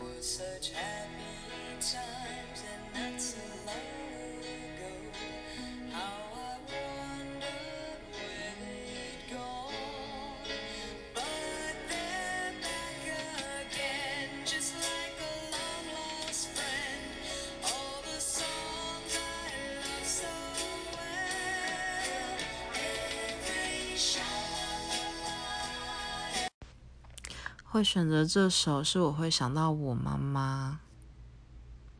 was such happy. 会选择这首，是我会想到我妈妈。